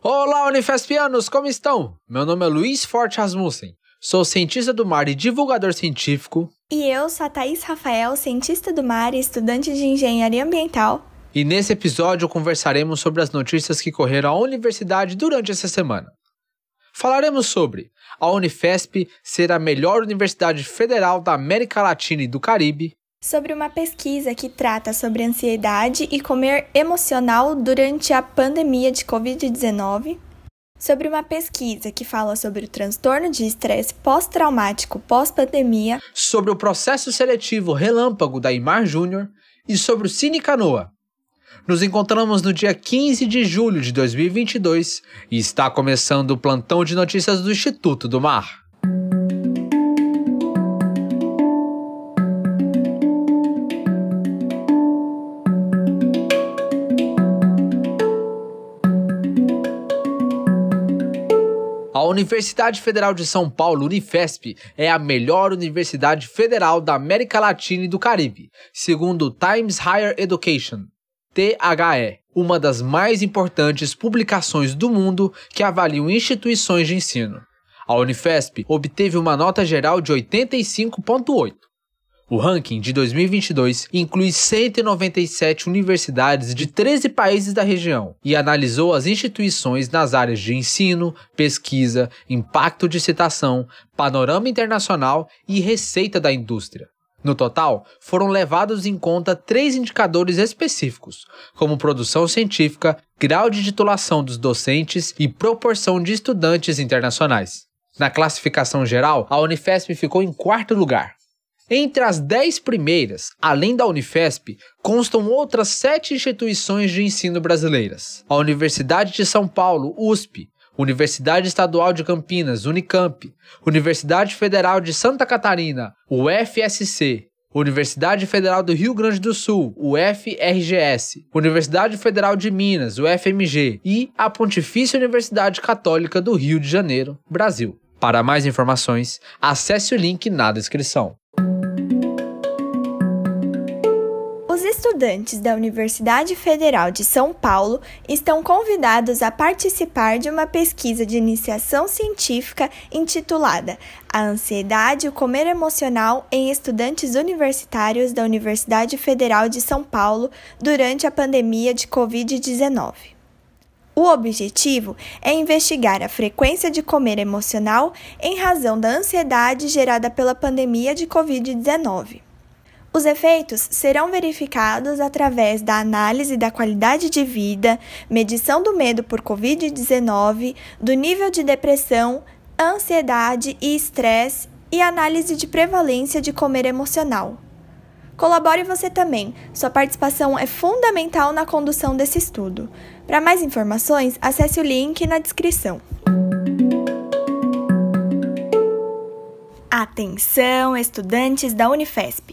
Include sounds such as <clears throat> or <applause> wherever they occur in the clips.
Olá, Unifespianos, como estão? Meu nome é Luiz Forte Rasmussen, sou cientista do mar e divulgador científico. E eu sou a Thaís Rafael, cientista do mar e estudante de engenharia ambiental. E nesse episódio conversaremos sobre as notícias que correram à universidade durante essa semana. Falaremos sobre a Unifesp ser a melhor universidade federal da América Latina e do Caribe, sobre uma pesquisa que trata sobre ansiedade e comer emocional durante a pandemia de Covid-19, sobre uma pesquisa que fala sobre o transtorno de estresse pós-traumático pós-pandemia, sobre o processo seletivo relâmpago da Imar Júnior e sobre o Cine Canoa. Nos encontramos no dia 15 de julho de 2022 e está começando o plantão de notícias do Instituto do Mar. A Universidade Federal de São Paulo, Unifesp, é a melhor universidade federal da América Latina e do Caribe, segundo o Times Higher Education, THE, uma das mais importantes publicações do mundo que avaliam instituições de ensino. A Unifesp obteve uma nota geral de 85,8 o ranking de 2022 inclui 197 universidades de 13 países da região e analisou as instituições nas áreas de ensino, pesquisa, impacto de citação, panorama internacional e receita da indústria. No total, foram levados em conta três indicadores específicos, como produção científica, grau de titulação dos docentes e proporção de estudantes internacionais. Na classificação geral, a Unifesp ficou em quarto lugar, entre as dez primeiras, além da Unifesp, constam outras sete instituições de ensino brasileiras: a Universidade de São Paulo, USP, Universidade Estadual de Campinas, Unicamp, Universidade Federal de Santa Catarina, UFSC, Universidade Federal do Rio Grande do Sul, UFRGS, Universidade Federal de Minas, UFMG e a Pontifícia Universidade Católica do Rio de Janeiro, Brasil. Para mais informações, acesse o link na descrição. Estudantes da Universidade Federal de São Paulo estão convidados a participar de uma pesquisa de iniciação científica intitulada A Ansiedade e o Comer Emocional em Estudantes Universitários da Universidade Federal de São Paulo durante a pandemia de Covid-19. O objetivo é investigar a frequência de comer emocional em razão da ansiedade gerada pela pandemia de Covid-19. Os efeitos serão verificados através da análise da qualidade de vida, medição do medo por Covid-19, do nível de depressão, ansiedade e estresse e análise de prevalência de comer emocional. Colabore você também, sua participação é fundamental na condução desse estudo. Para mais informações, acesse o link na descrição. Atenção, estudantes da Unifesp!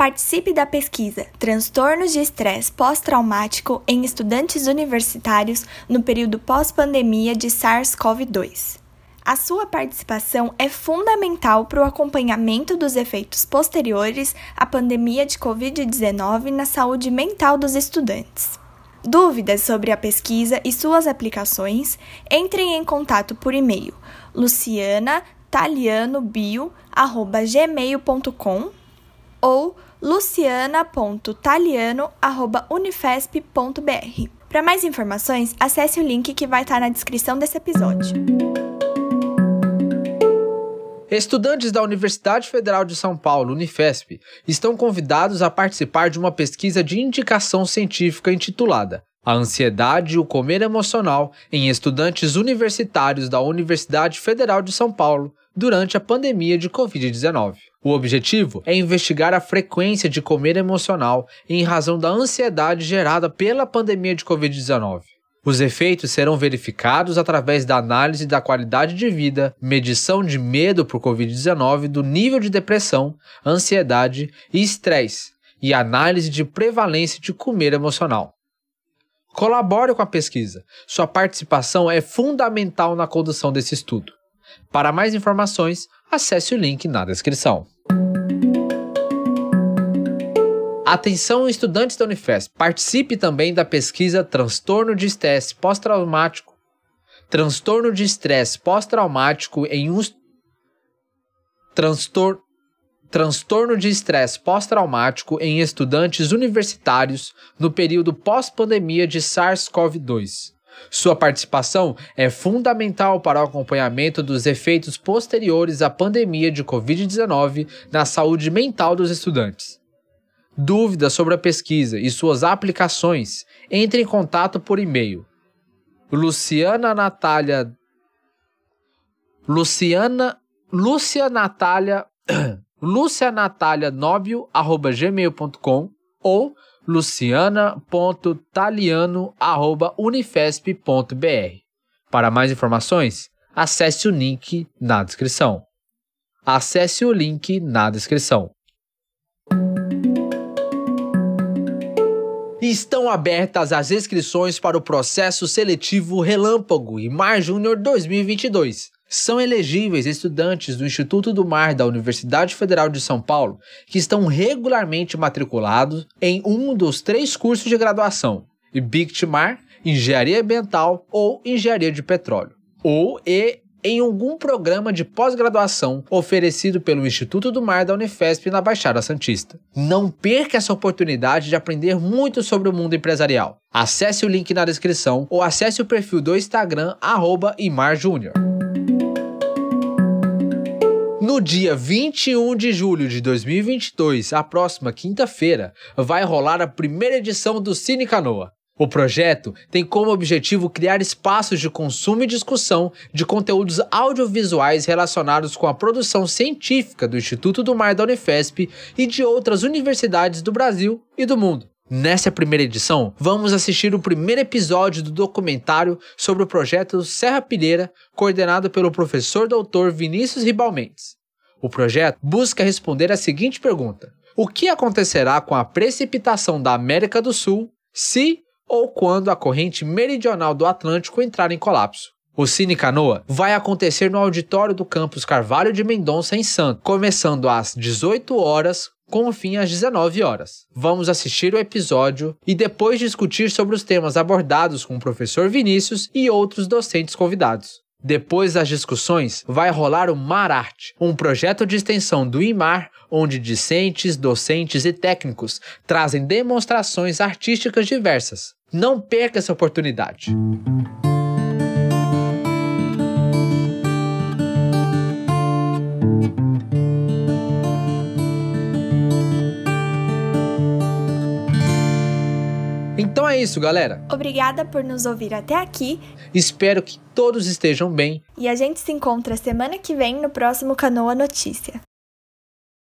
Participe da pesquisa Transtornos de Estresse Pós-Traumático em Estudantes Universitários no período pós-pandemia de SARS-CoV-2. A sua participação é fundamental para o acompanhamento dos efeitos posteriores à pandemia de Covid-19 na saúde mental dos estudantes. Dúvidas sobre a pesquisa e suas aplicações? Entrem em contato por e-mail luciana.talianobio.gmail.com ou luciana.taliano.unifesp.br. Para mais informações, acesse o link que vai estar na descrição desse episódio. Estudantes da Universidade Federal de São Paulo, Unifesp, estão convidados a participar de uma pesquisa de indicação científica intitulada A Ansiedade e o Comer Emocional em Estudantes Universitários da Universidade Federal de São Paulo durante a pandemia de Covid-19. O objetivo é investigar a frequência de comer emocional em razão da ansiedade gerada pela pandemia de Covid-19. Os efeitos serão verificados através da análise da qualidade de vida, medição de medo por Covid-19, do nível de depressão, ansiedade e estresse, e análise de prevalência de comer emocional. Colabore com a pesquisa. Sua participação é fundamental na condução desse estudo. Para mais informações, acesse o link na descrição. Atenção estudantes da Unifesp, participe também da pesquisa Transtorno de Estresse Pós-Traumático transtorno de estresse pós-traumático em um transtorno transtorno de estresse pós-traumático em estudantes universitários no período pós-pandemia de SARS-CoV-2. Sua participação é fundamental para o acompanhamento dos efeitos posteriores à pandemia de Covid-19 na saúde mental dos estudantes. Dúvidas sobre a pesquisa e suas aplicações? Entre em contato por e-mail. Luciana Natália Luciana Lúcia Natália <clears throat> lucianatália9@gmail.com ou luciana.taliano@unifesp.br. Para mais informações, acesse o link na descrição. Acesse o link na descrição. Estão abertas as inscrições para o processo seletivo Relâmpago Mar Júnior 2022 são elegíveis estudantes do Instituto do Mar da Universidade Federal de São Paulo que estão regularmente matriculados em um dos três cursos de graduação: IBICT-MAR, Engenharia Ambiental ou Engenharia de Petróleo, ou e em algum programa de pós-graduação oferecido pelo Instituto do Mar da Unifesp na Baixada Santista. Não perca essa oportunidade de aprender muito sobre o mundo empresarial. Acesse o link na descrição ou acesse o perfil do Instagram @imarjunior. No dia 21 de julho de 2022, a próxima quinta-feira, vai rolar a primeira edição do Cine Canoa. O projeto tem como objetivo criar espaços de consumo e discussão de conteúdos audiovisuais relacionados com a produção científica do Instituto do Mar da Unifesp e de outras universidades do Brasil e do mundo. Nessa primeira edição, vamos assistir o primeiro episódio do documentário sobre o projeto Serra Pilheira, coordenado pelo professor doutor Vinícius Ribalmentes. O projeto busca responder a seguinte pergunta: O que acontecerá com a precipitação da América do Sul se ou quando a corrente meridional do Atlântico entrar em colapso? O Cine Canoa vai acontecer no auditório do campus Carvalho de Mendonça, em Santos, começando às 18 horas, com fim às 19 horas. Vamos assistir o episódio e depois discutir sobre os temas abordados com o professor Vinícius e outros docentes convidados. Depois das discussões, vai rolar o Mararte, um projeto de extensão do IMAR, onde discentes, docentes e técnicos trazem demonstrações artísticas diversas. Não perca essa oportunidade! É isso, galera. Obrigada por nos ouvir até aqui. Espero que todos estejam bem. E a gente se encontra semana que vem no próximo Canoa Notícia.